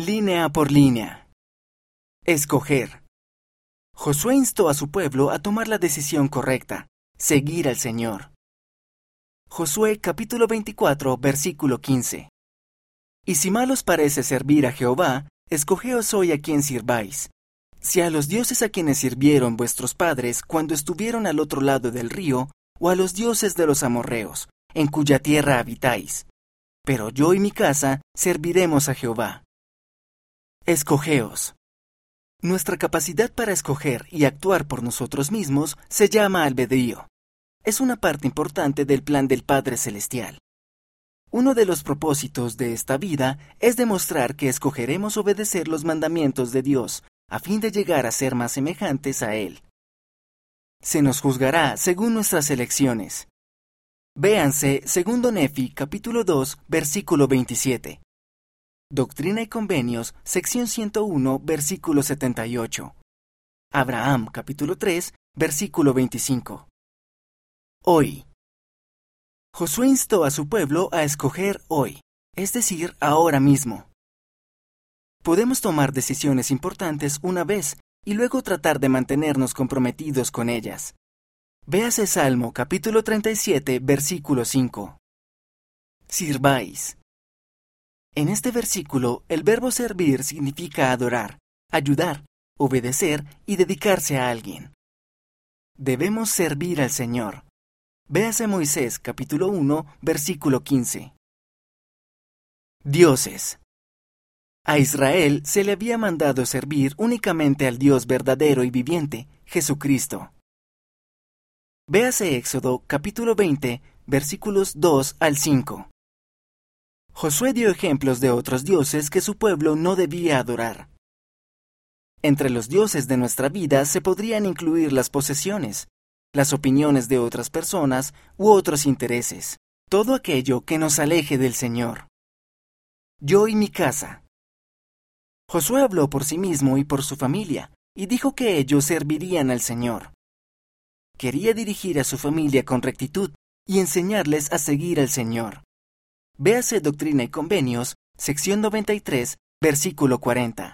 Línea por línea. Escoger. Josué instó a su pueblo a tomar la decisión correcta, seguir al Señor. Josué capítulo 24, versículo 15. Y si mal os parece servir a Jehová, escogeos hoy a quien sirváis. Si a los dioses a quienes sirvieron vuestros padres cuando estuvieron al otro lado del río, o a los dioses de los amorreos, en cuya tierra habitáis. Pero yo y mi casa serviremos a Jehová. Escogeos. Nuestra capacidad para escoger y actuar por nosotros mismos se llama albedrío. Es una parte importante del plan del Padre Celestial. Uno de los propósitos de esta vida es demostrar que escogeremos obedecer los mandamientos de Dios a fin de llegar a ser más semejantes a Él. Se nos juzgará según nuestras elecciones. Véanse segundo Nefi capítulo 2 versículo 27. Doctrina y Convenios, sección 101, versículo 78. Abraham capítulo 3, versículo 25. Hoy. Josué instó a su pueblo a escoger hoy, es decir, ahora mismo. Podemos tomar decisiones importantes una vez y luego tratar de mantenernos comprometidos con ellas. Véase Salmo capítulo 37, versículo 5. Sirváis. En este versículo, el verbo servir significa adorar, ayudar, obedecer y dedicarse a alguien. Debemos servir al Señor. Véase Moisés capítulo 1, versículo 15. Dioses. A Israel se le había mandado servir únicamente al Dios verdadero y viviente, Jesucristo. Véase Éxodo capítulo 20, versículos 2 al 5. Josué dio ejemplos de otros dioses que su pueblo no debía adorar. Entre los dioses de nuestra vida se podrían incluir las posesiones, las opiniones de otras personas u otros intereses, todo aquello que nos aleje del Señor. Yo y mi casa. Josué habló por sí mismo y por su familia, y dijo que ellos servirían al Señor quería dirigir a su familia con rectitud y enseñarles a seguir al Señor. Véase Doctrina y Convenios, sección 93, versículo 40.